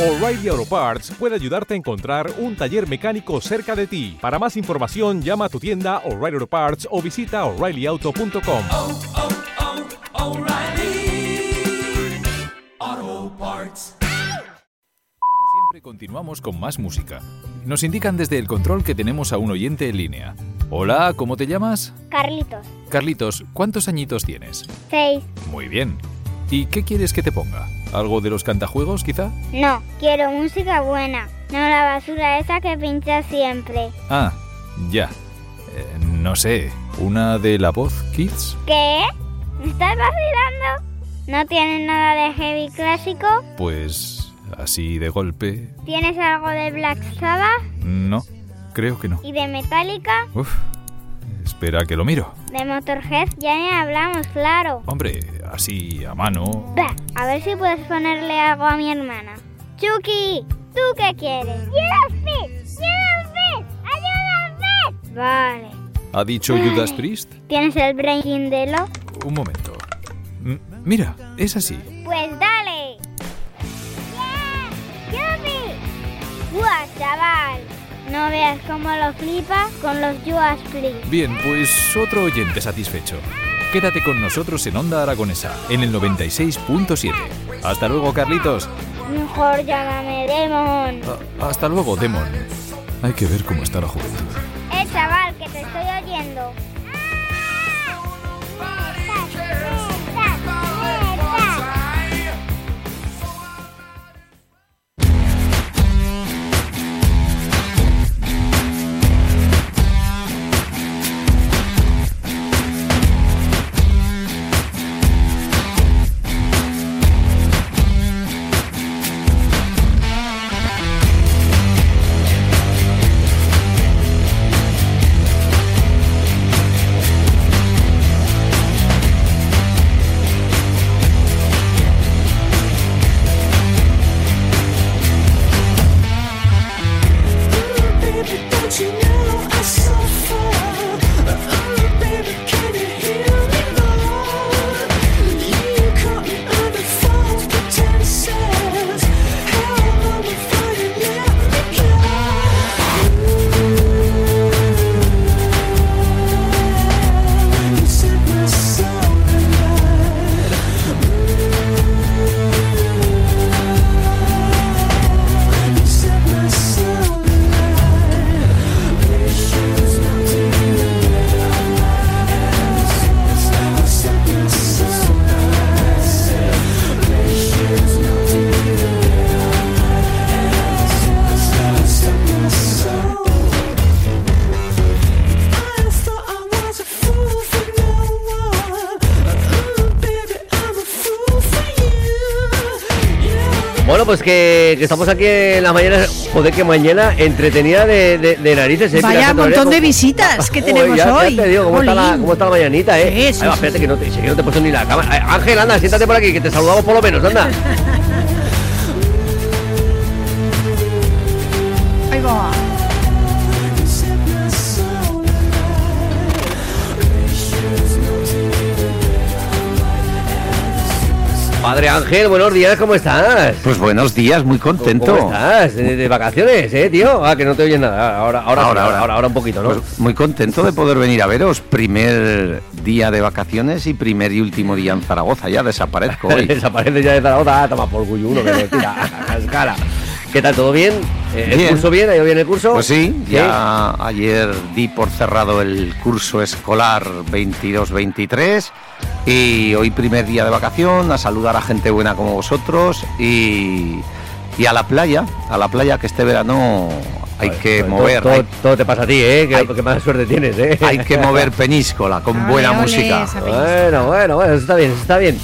O'Reilly Auto Parts puede ayudarte a encontrar un taller mecánico cerca de ti. Para más información, llama a tu tienda O'Reilly Auto Parts o visita oreillyauto.com. oh, oh, Parts. Siempre continuamos con más música. Nos indican desde el control que tenemos a un oyente en línea. Hola, ¿cómo te llamas? Carlitos. Carlitos, ¿cuántos añitos tienes? Seis. Muy bien. ¿Y qué quieres que te ponga? ¿Algo de los cantajuegos, quizá? No, quiero música buena. No la basura esa que pincha siempre. Ah, ya. Eh, no sé, ¿una de la voz, Kids? ¿Qué? ¿Me estás vacilando? ¿No tienes nada de heavy clásico? Pues así de golpe. ¿Tienes algo de Black Sabbath? No, creo que no. ¿Y de Metallica? Uf, espera que lo miro. De Motorhead ya ni hablamos, claro. Hombre, así a mano. Bah, a ver si puedes ponerle algo a mi hermana. Chucky, ¿tú qué quieres? ¡Judas. ¡Ayúdame! Vale. ¿Ha dicho Judas Priest? ¿Tienes el Breaking de lo? Un momento. M- mira, es así. Pues dale. ¡Yeah! ¡Yupi! ¡Guau, chaval! No veas cómo lo flipa con los Judas Priest. Bien, pues otro oyente satisfecho. Quédate con nosotros en Onda Aragonesa, en el 96.7. Hasta luego, Carlitos. Mejor llámame Demon. A- hasta luego, Demon. Hay que ver cómo está la juventud. Eh, chaval, Bueno, pues que, que estamos aquí en la mañana, joder, que mañana entretenida de, de, de narices. ¿eh? Vaya Santorera, montón de ¿cómo- visitas que tenemos ya- ya hoy. te digo, ¿cómo está, la, cómo está la mañanita, eh? Sí, va, espérate, sí. que no te, que no te he puesto ni la cámara. Eh, Ángel, anda, siéntate por aquí, que te saludamos por lo menos, anda. Padre Ángel, buenos días, ¿cómo estás? Pues buenos días, muy contento. ¿Cómo estás? ¿De, de vacaciones, eh, tío? Ah, que no te oyes nada. Ahora, ahora, ahora, ahora, ahora, ahora un poquito, ¿no? Pues muy contento de poder venir a veros. Primer día de vacaciones y primer y último día en Zaragoza. Ya desaparezco hoy. Desaparece ya de Zaragoza, ah, toma por cuyo uno que me tira a cascara. ¿Qué tal, todo bien? Eh, ¿El Bien. curso bien? ¿Ha ido bien el curso? Pues sí, ya ayer di por cerrado el curso escolar 22-23 y hoy primer día de vacación, a saludar a gente buena como vosotros y, y a la playa, a la playa que este verano hay Joder, que todo- mover, Todo, hay, todo te pasa a ti, ¿eh? Que, hay- que más suerte tienes, ¿eh? hay que mover peñíscola con Ole, buena ole, música. Bueno, bueno, bueno, eso está bien, eso está bien.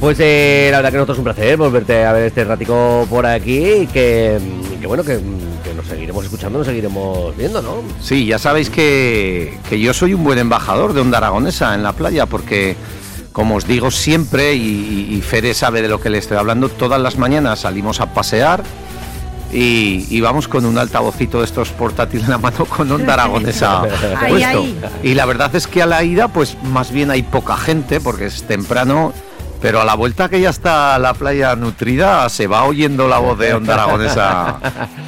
Pues eh, la verdad que nosotros es un placer volverte a ver este ratico por aquí y que, que bueno, que, que nos seguiremos escuchando, nos seguiremos viendo, ¿no? Sí, ya sabéis que, que yo soy un buen embajador de Onda Aragonesa en la playa porque, como os digo siempre, y, y Fede sabe de lo que le estoy hablando, todas las mañanas salimos a pasear y, y vamos con un altavocito de estos portátiles en la mano con Onda Aragonesa Ahí, puesto. ahí. Y la verdad es que a la ida, pues más bien hay poca gente porque es temprano Pero a la vuelta que ya está la playa nutrida, se va oyendo la voz de Onda Aragonesa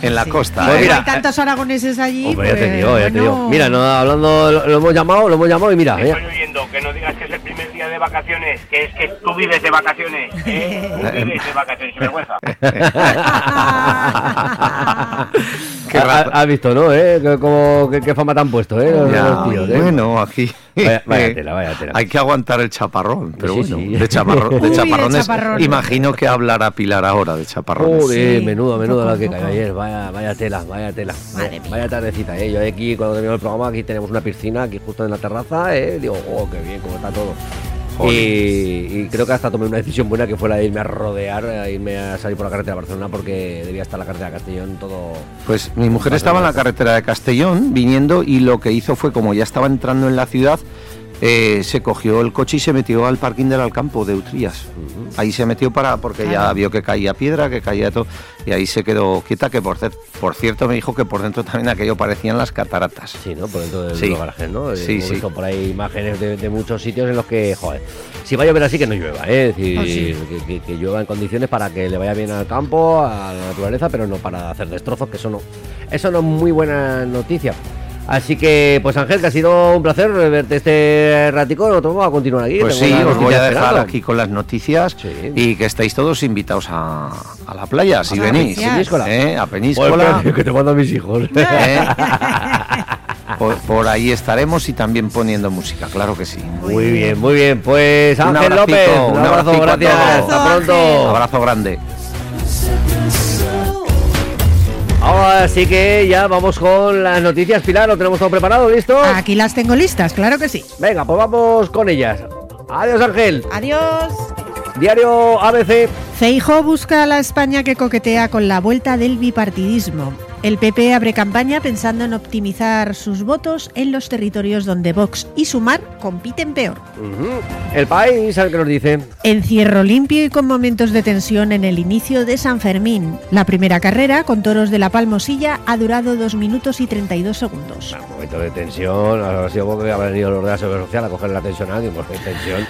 en la Sí. costa. Pues ¿eh? mira, hay tantos aragoneses allí. Hombre, ya te pues, digo, ya te bueno. digo. Mira, no, hablando, lo, lo hemos llamado, lo hemos llamado y mira, de vacaciones, que es que tú vives de vacaciones, ¿eh? Tú vives de vacaciones, sin vergüenza. Qué Has visto, ¿no? ¿Eh? Como- qué, qué fama te han puesto, ¿eh? Los, Ya, los tíos, ¿eh? Bueno, aquí Vaya- vaya tela, vaya tela. hay que aguantar el chaparrón, pero Sí, bueno, sí. de, chaparrón, Uy, de de chaparrones, chaparrón. imagino que hablará Pilar ahora de chaparrones. Joder, Sí, menudo, un menudo poco, la que cayó ayer. Vaya, vaya tela, vaya tela. Madre vaya tardecita, ¿eh? Yo aquí, cuando terminó el programa, aquí tenemos una piscina, aquí justo en la terraza, ¿eh? Digo, oh, qué bien, cómo está todo. Y, y creo que hasta tomé una decisión buena que fue la de irme a rodear, a irme a salir por la carretera de Barcelona porque debía estar la carretera de Castellón todo. Pues mi mujer estaba en la carretera de Castellón viniendo y lo que hizo fue, como ya estaba entrando en la ciudad, eh, se cogió el coche y se metió al parking del Alcampo de Utrías. Ahí se metió para porque ya vio que caía piedra, que caía todo, y ahí se quedó quieta, que por, por cierto me dijo que por dentro también aquello parecían las cataratas. Sí, ¿no? Por dentro del Sí. los garajes, ¿no? Eh, Sí, Hemos sí. visto por ahí imágenes de, de muchos sitios en los que, joder, si va a llover así, que no llueva, ¿eh? Es decir, Oh, sí. que, que- que llueva en condiciones para que le vaya bien al campo, a la naturaleza, pero no para hacer destrozos, que eso no, eso no es muy buena noticia. Así que, pues Ángel, que ha sido un placer verte este ratico, nosotros vamos a continuar aquí. Pues sí, os voy a dejar esperando. aquí con las noticias Sí. y que estáis todos invitados a, a la playa, si venís. gracias. Peñíscola. ¿eh? A Peníscola. que te mando a mis hijos. ¿eh? por, por ahí estaremos y también poniendo música, claro que sí. Muy bien, muy bien. Pues Un Ángel abracito, López, un, un abrazo, abracito a gracias. Hasta pronto. Un abrazo grande. Ahora sí que ya vamos con las noticias, Pilar, lo tenemos todo preparado, ¿listo? Aquí las tengo listas, claro que sí. Venga, pues vamos con ellas. Adiós, Ángel. Adiós. Diario ABC. Feijo busca a la España que coquetea con la vuelta del bipartidismo. El PP abre campaña pensando en optimizar sus votos en los territorios donde Vox y Sumar compiten peor. El país, al que nos dice. Encierro limpio y con momentos de tensión en el inicio de San Fermín. La primera carrera, con toros de la Palmosilla, ha durado 2 minutos y 32 segundos. Un momento de tensión. Ha sido porque habrán venido los de la seguridad social a coger la tensión a alguien, porque hay tensión.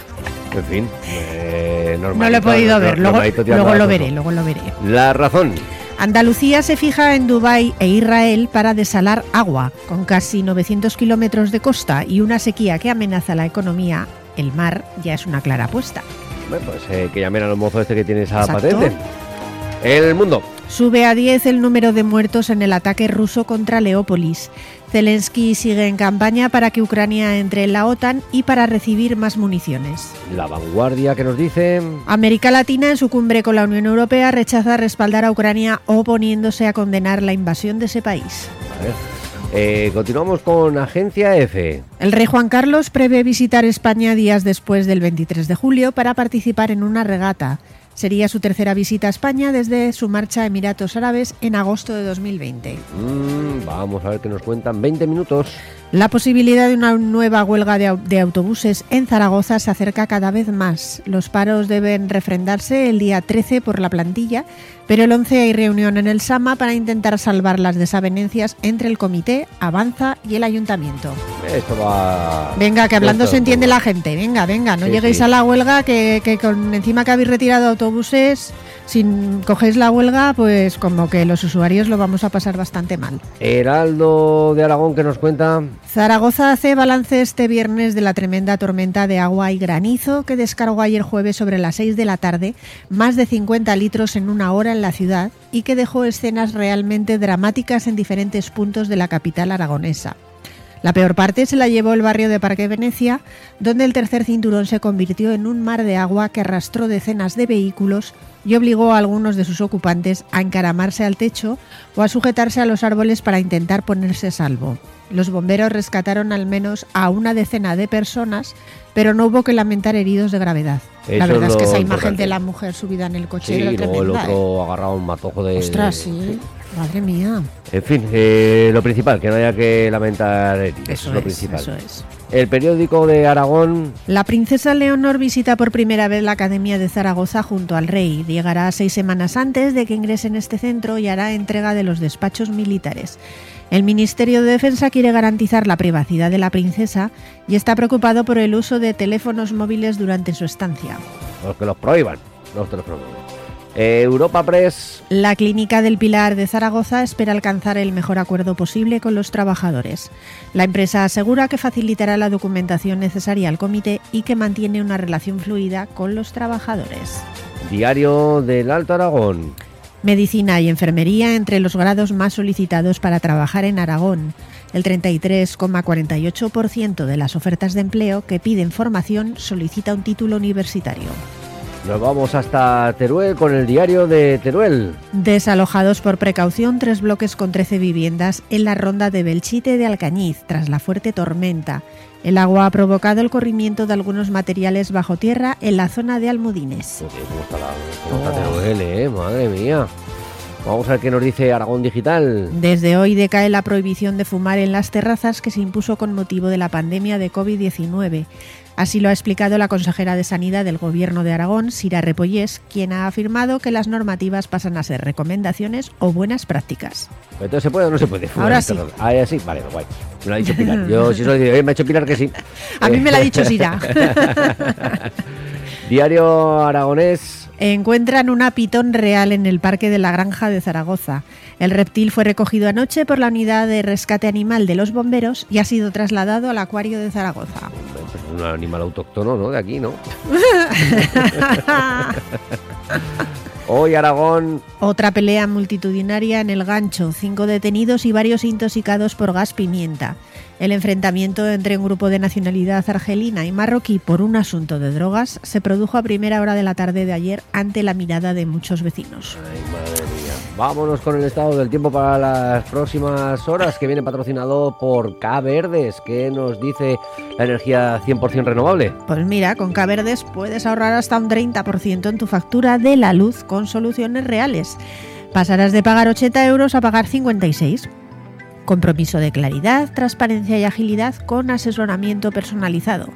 En fin, eh, No lo he podido ver, luego, lo veré, luego lo veré. La razón. Andalucía se fija en Dubái e Israel para desalar agua. Con casi 900 kilómetros de costa y una sequía que amenaza la economía, el mar ya es una clara apuesta. Bueno, pues eh, que llamen a los mozos este que tiene esa Exacto. patente. El mundo. Sube a 10 el número de muertos en el ataque ruso contra Leópolis. Zelensky sigue en campaña para que Ucrania entre en la OTAN y para recibir más municiones. La vanguardia que nos dice. América Latina, en su cumbre con la Unión Europea, rechaza respaldar a Ucrania oponiéndose a condenar la invasión de ese país. A ver. Eh, continuamos con Agencia F. El rey Juan Carlos prevé visitar España días después del 23 de julio para participar en una regata. Sería su tercera visita a España desde su marcha a Emiratos Árabes en agosto de 2020. Mm, vamos a ver qué nos cuentan. 20 minutos. La posibilidad de una nueva huelga de, au- de autobuses en Zaragoza se acerca cada vez más. Los paros deben refrendarse el día 13 por la plantilla, pero el 11 hay reunión en el Sama para intentar salvar las desavenencias entre el comité, Avanza y el ayuntamiento. Esto va. Venga, que hablando se entiende la gente. Venga, venga, no Sí, lleguéis sí. a la huelga que, que con encima que habéis retirado autobuses, si cogéis la huelga, pues como que los usuarios lo vamos a pasar bastante mal. Heraldo de Aragón que nos cuenta. Zaragoza hace balance este viernes de la tremenda tormenta de agua y granizo que descargó ayer jueves sobre las 6 de la tarde, más de 50 litros en una hora en la ciudad y que dejó escenas realmente dramáticas en diferentes puntos de la capital aragonesa. La peor parte se la llevó el barrio de Parque Venecia, donde el tercer cinturón se convirtió en un mar de agua que arrastró decenas de vehículos y obligó a algunos de sus ocupantes a encaramarse al techo o a sujetarse a los árboles para intentar ponerse a salvo. Los bomberos rescataron al menos a una decena de personas, pero no hubo que lamentar heridos de gravedad. Eso la verdad es es que esa imagen de la mujer subida en el coche Sí, era y luego el tremenda. ¿eh? otro agarraba un matojo de. Ostras, sí. Madre mía. En fin, eh, lo principal, que no haya que lamentar heridos. Eso es lo principal. eso es. El periódico de Aragón. La princesa Leonor visita por primera vez la Academia de Zaragoza junto al rey. Llegará seis semanas antes de que ingrese en este centro y hará entrega de los despachos militares. El Ministerio de Defensa quiere garantizar la privacidad de la princesa y está preocupado por el uso de teléfonos móviles durante su estancia. los que los prohíban. No te los prohíban. Eh, Europa Press. La Clínica del Pilar de Zaragoza espera alcanzar el mejor acuerdo posible con los trabajadores. La empresa asegura que facilitará la documentación necesaria al comité y que mantiene una relación fluida con los trabajadores. Diario del Alto Aragón. Medicina y enfermería entre los grados más solicitados para trabajar en Aragón. El 33,48% de las ofertas de empleo que piden formación solicita un título universitario. Nos vamos hasta Teruel con el diario de Teruel. Desalojados por precaución tres bloques con 13 viviendas en la ronda de Belchite de Alcañiz tras la fuerte tormenta. El agua ha provocado el corrimiento de algunos materiales bajo tierra en la zona de Almudines. Joder, ¿Cómo está, la, cómo está Teruel, eh? Madre mía. Vamos a ver qué nos dice Aragón Digital. Desde hoy decae la prohibición de fumar en las terrazas que se impuso con motivo de la pandemia de COVID-19. Así lo ha explicado la consejera de Sanidad del Gobierno de Aragón, Sira Repollés, quien ha afirmado que las normativas pasan a ser recomendaciones o buenas prácticas. Entonces, ¿se puede o no se puede? Ahora sí. Ah, ya sí. Vale, guay. Me lo ha dicho Pilar. Yo si lo digo, me ha dicho Pilar que sí. A mí me lo ha dicho Sira. Diario Aragonés. Encuentran una pitón real en el Parque de la Granja de Zaragoza. El reptil fue recogido anoche por la unidad de rescate animal de los bomberos y ha sido trasladado al acuario de Zaragoza. Un animal autóctono, ¿no? De aquí, ¿no? Hoy Aragón. Otra pelea multitudinaria en el gancho, cinco detenidos y varios intoxicados por gas pimienta. El enfrentamiento entre un grupo de nacionalidad argelina y marroquí por un asunto de drogas se produjo a primera hora de la tarde de ayer ante la mirada de muchos vecinos. Ay, madre. Vámonos con el estado del tiempo para las próximas horas, que viene patrocinado por K Verdes, que nos dice la energía 100% renovable. Pues mira, con K-Verdes puedes ahorrar hasta un 30% en tu factura de la luz con soluciones reales. Pasarás de pagar 80 euros a pagar 56. Compromiso de claridad, transparencia y agilidad con asesoramiento personalizado.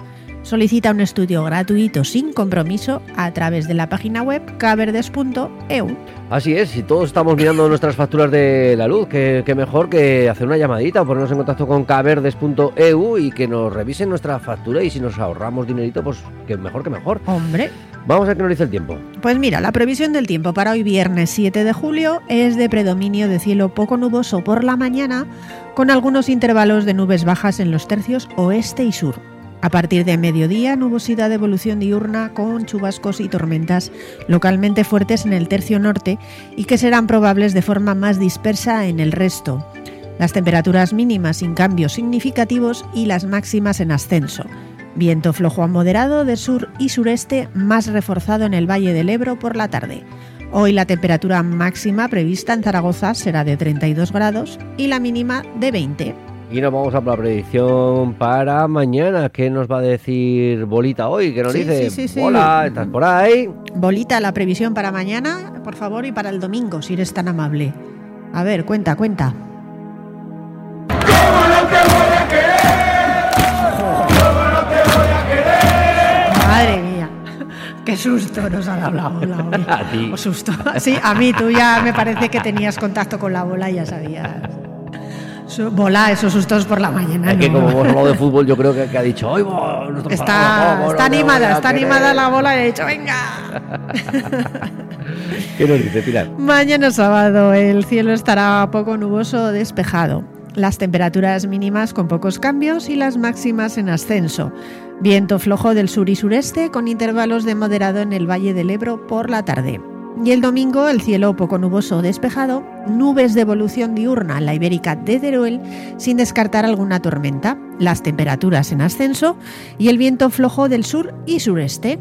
Solicita un estudio gratuito sin compromiso a través de la página web kverdes.eu. Así es, si todos estamos mirando nuestras facturas de la luz, que mejor que hacer una llamadita o ponernos en contacto con kverdes.eu y que nos revisen nuestra factura y si nos ahorramos dinerito, pues que mejor que mejor. Hombre, Vamos a ver qué nos dice el tiempo. Pues mira, la previsión del tiempo para hoy viernes 7 de julio es de predominio de cielo poco nuboso por la mañana, con algunos intervalos de nubes bajas en los tercios oeste y sur. A partir de mediodía, nubosidad de evolución diurna con chubascos y tormentas localmente fuertes en el tercio norte y que serán probables de forma más dispersa en el resto. Las temperaturas mínimas sin cambios significativos y las máximas en ascenso. Viento flojo a moderado de sur y sureste, más reforzado en el Valle del Ebro por la tarde. Hoy la temperatura máxima prevista en Zaragoza será de 32 grados y la mínima de 20. Y nos vamos a la predicción para mañana. ¿Qué nos va a decir Bolita hoy? ¿Qué nos Sí, dice? sí, sí, sí. Hola, ¿estás por ahí? Bolita, la previsión para mañana, por favor, y para el domingo, si eres tan amable. A ver, cuenta, cuenta. Madre mía, qué susto nos ha dado la bola hoy. A ti. O susto. Sí, a mí, tú ya me parece que tenías contacto con la bola y ya sabías. Bola, esos sustos por la mañana. Es que no. como hemos hablado de fútbol, yo creo que, que ha dicho, ¡ay, nuestro Está, programa, ¿cómo está no te animada, está querer?". animada la bola y he dicho, venga. ¿Qué nos dice Pilar? Mañana sábado el cielo estará poco nuboso o despejado. Las temperaturas mínimas con pocos cambios y las máximas en ascenso. Viento flojo del sur y sureste con intervalos de moderado en el Valle del Ebro por la tarde. Y el domingo el cielo poco nuboso despejado, nubes de evolución diurna en la ibérica de Teruel sin descartar alguna tormenta, las temperaturas en ascenso y el viento flojo del sur y sureste.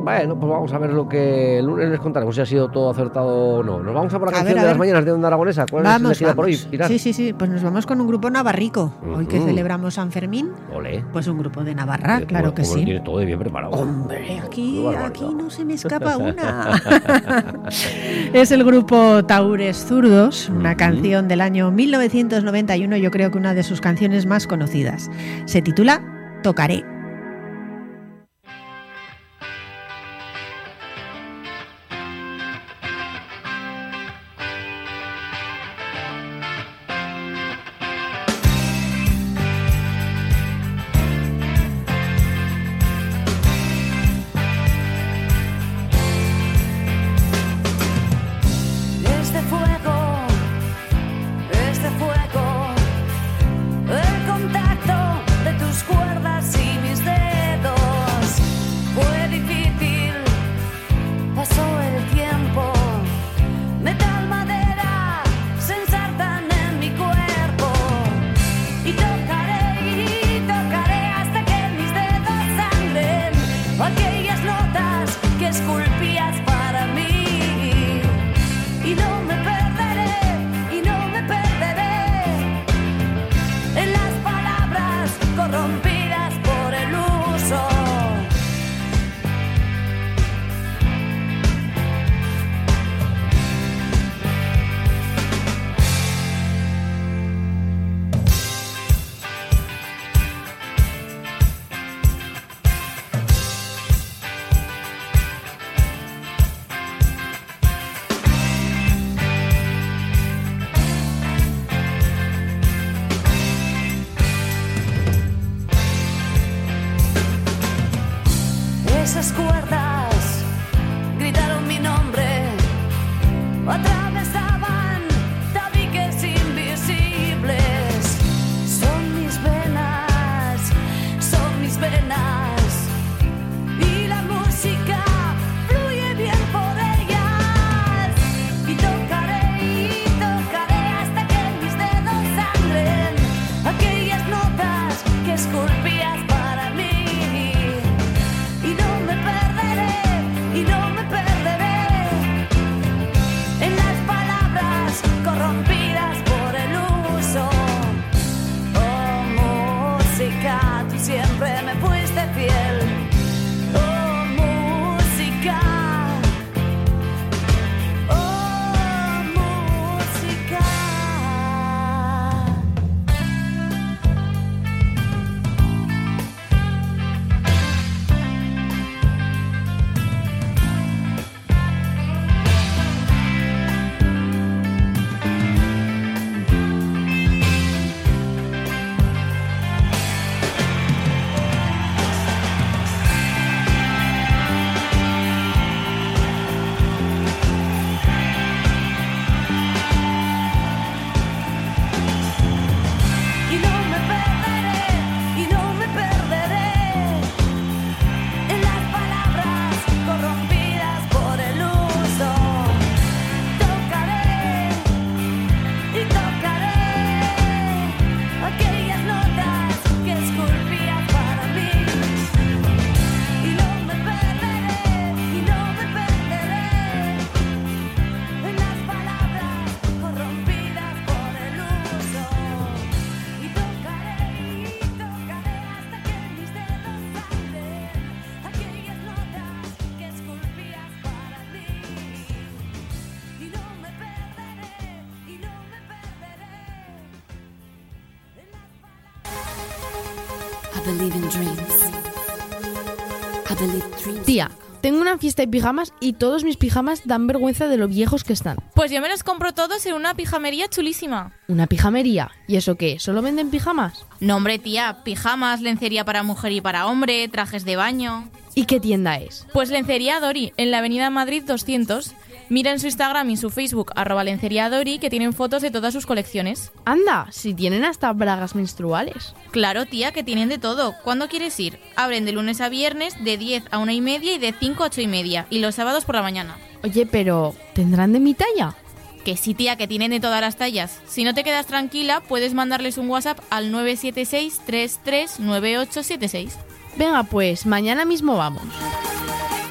Mm, Bueno, pues vamos a ver lo que el lunes les contaremos si ha sido todo acertado o no. Nos vamos a por la A canción ver, de las mañanas de Onda Aragonesa. ¿Cuál es Vamos, elegida por hoy. Pilar? Sí, sí, sí. Pues nos vamos con un grupo navarrico. Hoy que Ujú. celebramos San Fermín, Ole. pues un grupo de Navarra, claro como- que como sí. tiene todo bien preparado. Hombre, aquí, aquí no se me escapa una. es el grupo Taures Zurdos, una canción del año 1991, yo creo que una de sus canciones más conocidas. Se titula Tocaré. Una fiesta de pijamas y todos mis pijamas dan vergüenza de lo viejos que están. Pues yo me los compro todos en una pijamería chulísima. ¿Una pijamería? ¿Y eso qué? ¿Solo venden pijamas? No, hombre, tía, pijamas, lencería para mujer y para hombre, trajes de baño. ¿Y qué tienda es? Pues Lencería Dori, en la avenida Madrid 200. Mira en su Instagram y su Facebook, arroba Lencería Dori, que tienen fotos de todas sus colecciones. Anda, si tienen hasta bragas menstruales. Claro, tía, que tienen de todo. ¿Cuándo quieres ir? Abren de lunes a viernes, de 10 a 1 y media y de 5 a 8 y media. Y los sábados por la mañana. Oye, pero ¿tendrán de mi talla? Que sí, tía, que tienen de todas las tallas. Si no te quedas tranquila, puedes mandarles un WhatsApp al 976 339876. Venga, pues mañana mismo vamos.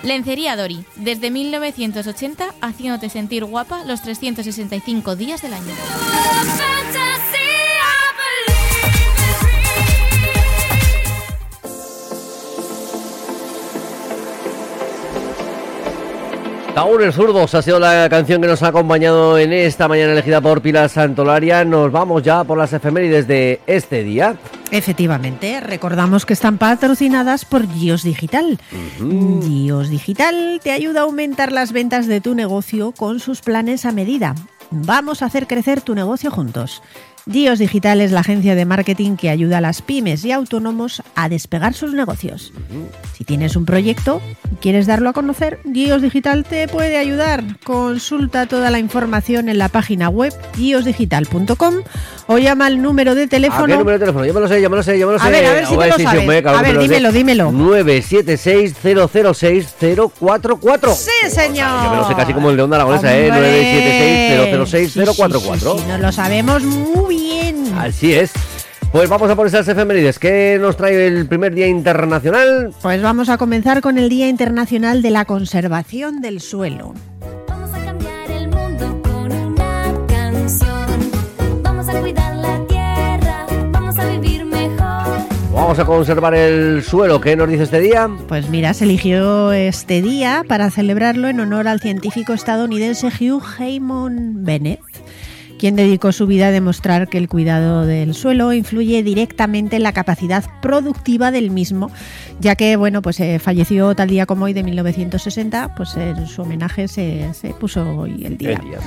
Lencería Dori, desde 1980 haciéndote sentir guapa los 365 días del año. Taúres Zurdos ha sido la canción que nos ha acompañado en esta mañana elegida por Pilar Santolaria. Nos vamos ya por las efemérides de este día. Efectivamente, recordamos que están patrocinadas por Gios Digital. Gios Digital te ayuda a aumentar las ventas de tu negocio con sus planes a medida. Vamos a hacer crecer tu negocio juntos. Gios Digital es la agencia de marketing que ayuda a las pymes y autónomos a despegar sus negocios. Si tienes un proyecto y quieres darlo a conocer, Gios Digital te puede ayudar. Consulta toda la información en la página web giosdigital.com o llama al número de ¿A teléfono qué número de teléfono? Yo me lo sé, yo me lo sé, yo me lo sé. A ver, a ver si te lo sabes. hombre, claro A ver, dímelo, dímelo. 976-006-044. Sí, señor. Yo me lo sé casi como el de Onda Aragonesa, ¿eh? Hombre. 976-006-044. Sí, sí, sí, sí, nos lo sabemos muy bien. Así es. Pues vamos a por esas efemérides. ¿Qué nos trae el primer día internacional? Pues vamos a comenzar con el Día Internacional de la Conservación del Suelo. Vamos a cambiar el mundo con una canción. Vamos a cuidar la tierra. Vamos a vivir mejor. Vamos a conservar el suelo. ¿Qué nos dice este día? Pues mira, se eligió este día para celebrarlo en honor al científico estadounidense Hugh Heyman Bennett, quien dedicó su vida a demostrar que el cuidado del suelo influye directamente en la capacidad productiva del mismo, ya que bueno, pues eh, falleció tal día como hoy de 1960, pues en su homenaje se, se puso hoy el día. El día.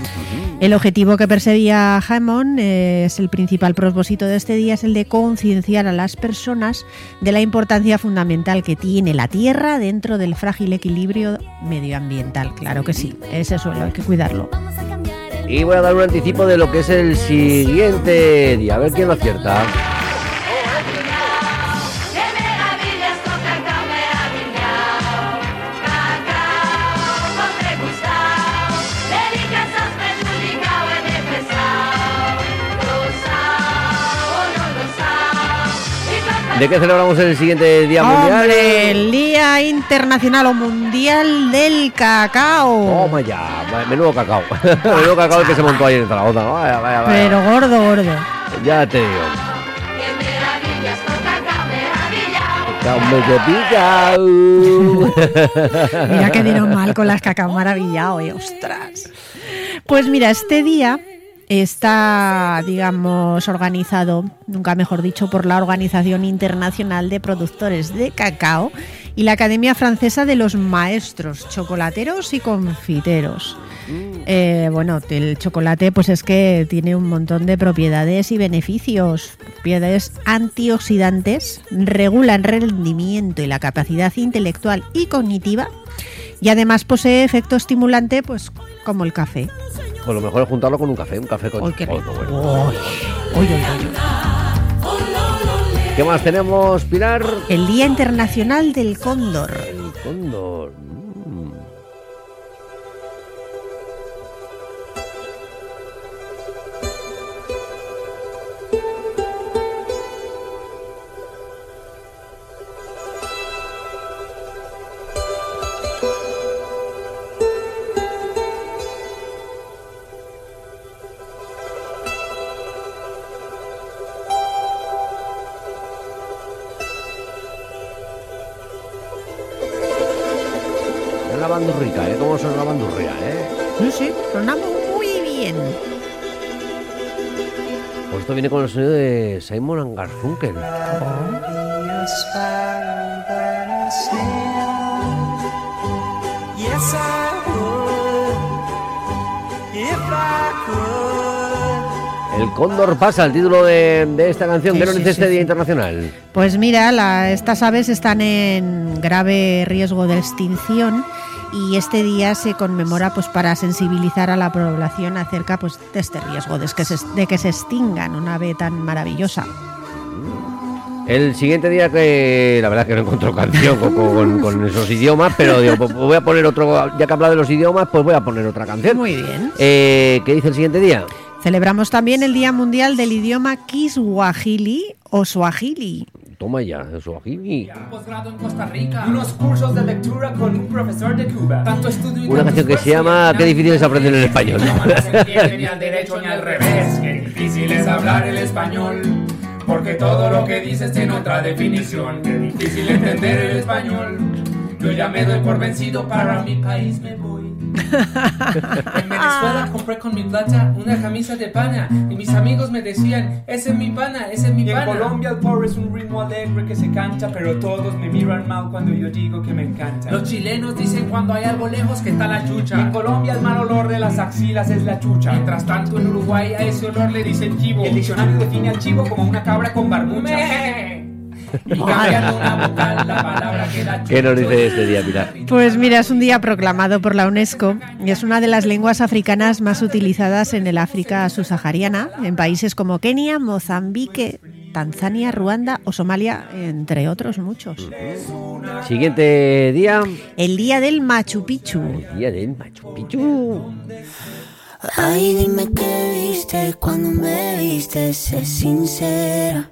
El objetivo que perseguía Hammond eh, es el principal propósito de este día, es el de concienciar a las personas de la importancia fundamental que tiene la tierra dentro del frágil equilibrio medioambiental. Claro que sí, ese suelo hay que cuidarlo. Y voy a dar un anticipo de lo que es el siguiente día. A ver quién lo acierta. ¿De qué celebramos el siguiente día mundial? El Día Internacional o Mundial del Cacao. Toma ya, menudo cacao. menudo cacao el que se montó ahí en Zaragoza. Vaya, vaya, vaya. Pero gordo, gordo. Ya te digo. Cacao pica. Mira que dieron mal con las cacao maravillado, eh, ostras. Pues mira, este día está, digamos, organizado, nunca mejor dicho, por la Organización Internacional de Productores de Cacao y la Academia Francesa de los Maestros Chocolateros y Confiteros. Eh, bueno, el chocolate pues es que tiene un montón de propiedades y beneficios. Propiedades antioxidantes, regula el rendimiento y la capacidad intelectual y cognitiva y además posee efecto estimulante pues como el café. Pues lo mejor es juntarlo con un café, un café con qué bueno. ¿Qué más tenemos, Pilar? El Día Internacional del Cóndor. El cóndor. Bandurrica, ¿eh? ¿Cómo suena la bandurria, eh? Sí, sí, sonamos muy bien. Pues esto viene con el sonido de Simon and Garfunkel. could. El cóndor pasa, el título de, de esta canción. Sí, ¿Qué nos sí, dice sí, este sí. Día Internacional? Pues mira, la- estas aves están en grave riesgo de extinción y este día se conmemora pues para sensibilizar a la población acerca pues de este riesgo de que se, de que se extingan una ave tan maravillosa. El siguiente día que la verdad es que no encontró canción con, con- con esos idiomas, pero digo, pues voy a poner otro, ya que he hablado de los idiomas, pues voy a poner otra canción. Muy bien. Eh, ¿Qué dice el siguiente día? Celebramos también el Día Mundial del Idioma Kiswahili o Swahili. Toma ya, eso aquí. posgrado en Costa Rica. Unos cursos de lectura con un profesor de Cuba. Tanto estudio y Una canción que se llama Qué difícil es aprender el español. No se entiende ni al derecho ni al revés. Qué difícil es hablar el español. Porque todo lo que dices tiene otra definición. Qué difícil entender el español. Yo ya me doy por vencido, para mi país me voy. En Venezuela compré con mi plata una camisa de pana y mis amigos me decían, ese es mi pana, ese es mi pana. En Colombia el pobre es un ritmo alegre que se canta, pero todos me miran mal cuando yo digo que me encanta. Los chilenos dicen cuando hay algo lejos que está la chucha. En Colombia el mal olor de las axilas es la chucha. Mientras tanto en Uruguay a ese olor le dicen chivo. El diccionario define al chivo como una cabra con barbucha. Y cambiando una vocal la palabra queda ¿Qué nos dice este día, Pilar? Pues mira, es un día proclamado por la UNESCO y es una de las lenguas africanas más utilizadas en el África subsahariana, en países como Kenia, Mozambique, Tanzania, Ruanda o Somalia, entre otros muchos. Siguiente día. El día del Machu Picchu. Día del Machu Picchu. Ay, dime qué viste cuando me viste, sé sincera.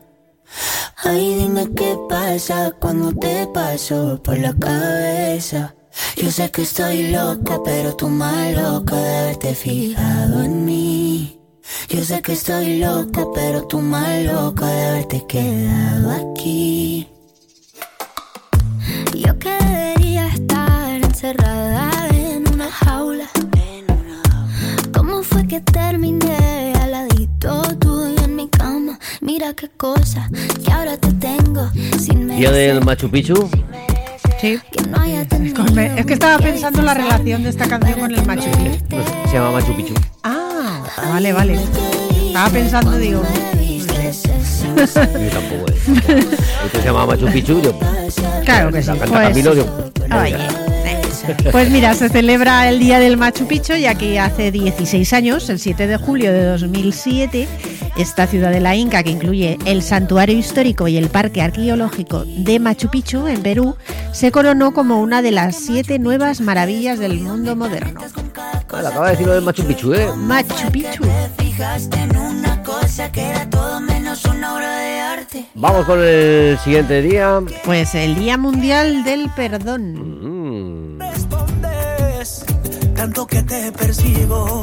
Ay, dime qué pasa cuando te paso por la cabeza. Yo sé que estoy loca, pero tú más loca de haberte fijado en mí. Yo sé que estoy loca, pero tú más loca de haberte quedado aquí. Yo que debería estar encerrada en una jaula. ¿Cómo fue que terminé Mira qué cosa que ahora te tengo sin Día del Machu Picchu. Sí. que no haya tenido. Es que estaba pensando en la relación de esta canción con el Machu Picchu. No sé, se llama Machu Picchu. Ah, vale, vale. Estaba pensando, digo, Yo tampoco. eh. Esto se llama Machu Picchu. Yo, Claro que sí. Pues, Camilo, yo- oye, Pues mira, se celebra el Día del Machu Picchu, ya que hace 16 años, el 7 de julio de 2007, esta ciudad de la Inca, que incluye el santuario histórico y el parque arqueológico de Machu Picchu, en Perú, se coronó como una de las siete nuevas maravillas del mundo moderno. Ah, acaba de decir lo del Machu Picchu, ¿eh? Machu Picchu. Fijaste en una cosa que era todo menos una obra de arte. Vamos con el siguiente día. Pues el Día Mundial del Perdón. Mm. Respondes, tanto que te persigo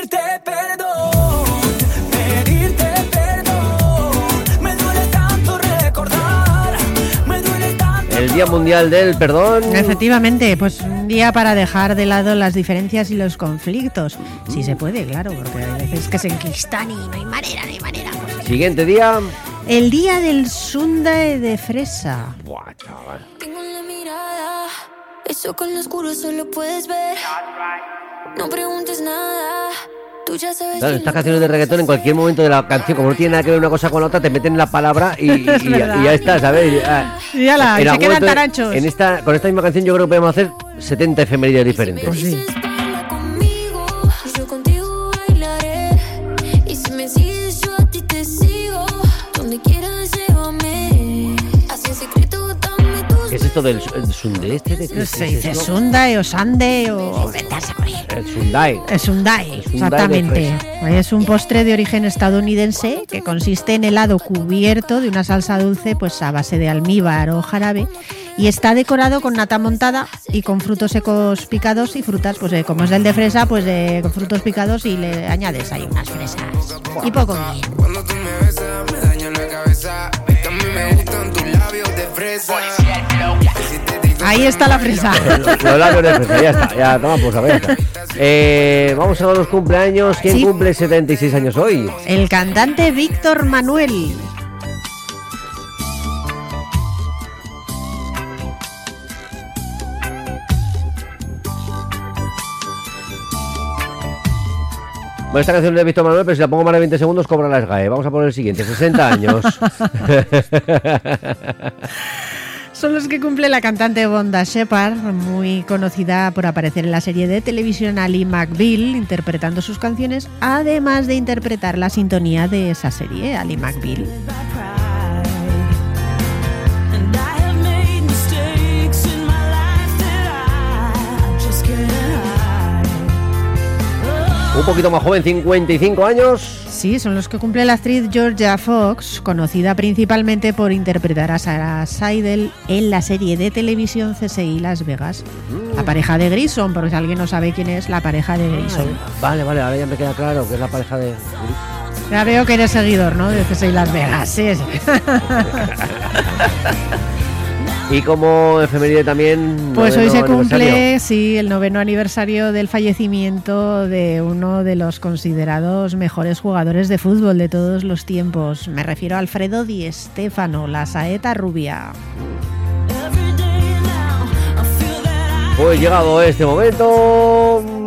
Día Mundial del Perdón. Efectivamente, pues un día para dejar de lado las diferencias y los conflictos. Si se puede, claro, porque hay veces que se enquistan y no hay manera, no hay manera. Siguiente día. El día del sundae de fresa. Buah, chaval. Tengo en la mirada, eso con lo oscuro solo puedes ver. No preguntes nada. Claro, estas canciones de reggaetón en cualquier momento de la canción, como no tiene nada que ver una cosa con la otra, te meten la palabra y, y- Es y ya, y ya está, ¿sabes? Ah, Y ala, y en se quedan taranchos. En esta, con esta misma canción yo creo que podemos hacer 70 efemérides diferentes. Pues sí. Dame tus ¿Qué es esto del el sundae este? ¿De qué se dice sundae o sande o... El sundae. El sundae, El sundae exactamente. Es un postre de origen estadounidense que consiste en helado cubierto de una salsa dulce pues a base de almíbar o jarabe Y está decorado con nata montada y con frutos secos picados y frutas, pues eh, como es el de fresa, pues eh, con frutos picados y le añades ahí unas fresas. Y poco bien. Cuando tú me besas, me daña la cabeza. Es que a mí me gustan tus labios de fresa. Ahí está la fresa. Los labios de fresa, ya está, ya toma pues. Eh, vamos a los cumpleaños. ¿Quién Sí. cumple 76 años hoy? El cantante Víctor Manuel. Bueno, esta canción de Víctor Manuel, pero si la pongo más de 20 segundos, cobra la SGAE. Vamos a poner el siguiente, 60 años. Son los que cumple la cantante Bonda Shepard, muy conocida por aparecer en la serie de televisión Ali McBeal, interpretando sus canciones, además de interpretar la sintonía de esa serie, Ali McBeal. Un poquito más joven, 55 años. Sí, son los que cumple la actriz Georgia Fox, conocida principalmente por interpretar a Sarah Seidel en la serie de televisión CSI Las Vegas. La pareja de Grison, porque si alguien no sabe quién es la pareja de Grison. Vale, vale, ahora ya me queda claro que es la pareja de. Ya veo que eres seguidor, ¿no? De CSI Las Vegas. Sí, sí. Y como efeméride también. Pues hoy se cumple, sí, el noveno aniversario del fallecimiento de uno de los considerados mejores jugadores de fútbol de todos los tiempos. Me refiero a Alfredo Di Stéfano, la saeta rubia. Pues llegado este momento.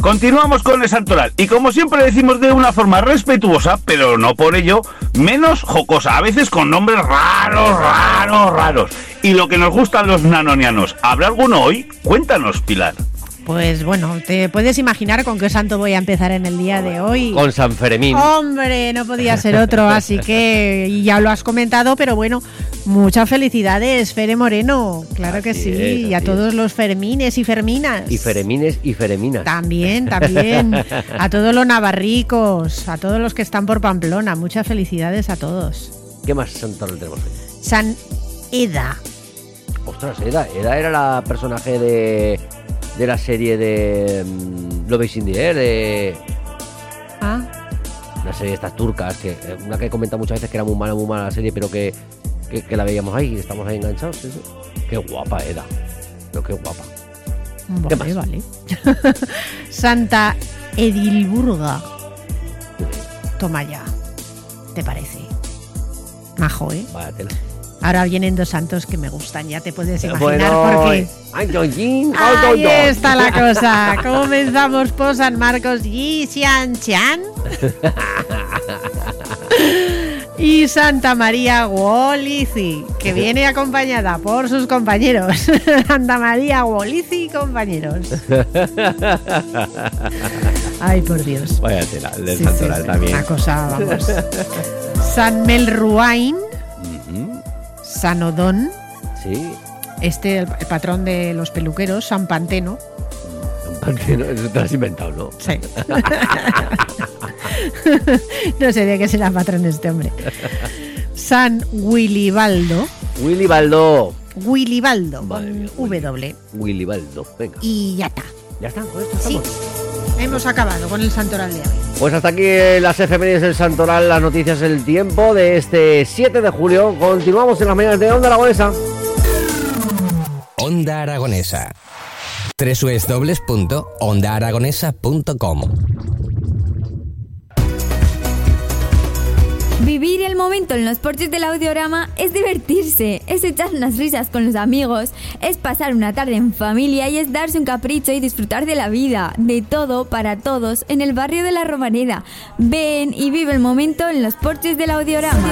Continuamos con el santoral y como siempre decimos de una forma respetuosa, pero no por ello menos jocosa, a veces con nombres raros, raros, raros. Y lo que nos gustan los nanonianos, ¿habrá alguno hoy? Cuéntanos, Pilar. Pues bueno, te puedes imaginar con qué santo voy a empezar en el día de hoy. Con San Fermín. Hombre, no podía ser otro, así que ya lo has comentado, pero bueno, muchas felicidades, Fere Moreno, claro que sí, es, y a todos los Fermines y Ferminas. Y Feremines y Fereminas. También, también. A todos los navarricos, a todos los que están por Pamplona, muchas felicidades a todos. ¿Qué más santoral tenemos hoy? San Eda. Ostras, Eda. Eda era la personaje de, de la serie de mm, Love is in the Air, de Ah, una serie de estas turcas, que eh, una que he comentado muchas veces que era muy mala, muy mala la serie, pero que, que, que la veíamos ahí, estamos ahí enganchados. Qué guapa era. Pero qué guapa. ¿Qué más? vale. Santa Edilburga. Toma ya. ¿Te parece? Majo, ¿eh? Vaya tela. Ahora vienen dos santos que me gustan, ya te puedes Eh, imaginar bueno, por qué. Jin, ay, Ahí está la cosa. Comenzamos por San Marcos y Xian Chan. Y Santa María Wolizi, que viene acompañada por sus compañeros. Santa María Wolizi y compañeros. Ay, por Dios. Vaya tela, el del Sí, santoral sí, también. Una cosa, vamos. San Melruain, San Odón, Sí, este el, el patrón de los peluqueros, San Panteno. porque no, eso te lo has inventado, ¿no? Sí. no sé de qué será patrón este hombre. San Willibaldo. Willy Baldo. Willibaldo, Madre con mía, W. Willy Baldo, venga. Y ya está. Ya está, con esto Sí. Hemos acabado con el santoral de hoy. Pues hasta aquí las efemérides del Santoral, las noticias del tiempo de este 7 de julio. Continuamos en las mañanas de Onda Aragonesa. Onda Aragonesa. www.ondaaragonesa.com Vivir el momento en los porches del audiorama es divertirse, es echar unas risas con los amigos, es pasar una tarde en familia y es darse un capricho y disfrutar de la vida, de todo para todos en el barrio de la Romareda. Ven y vive el momento en los porches del audiorama.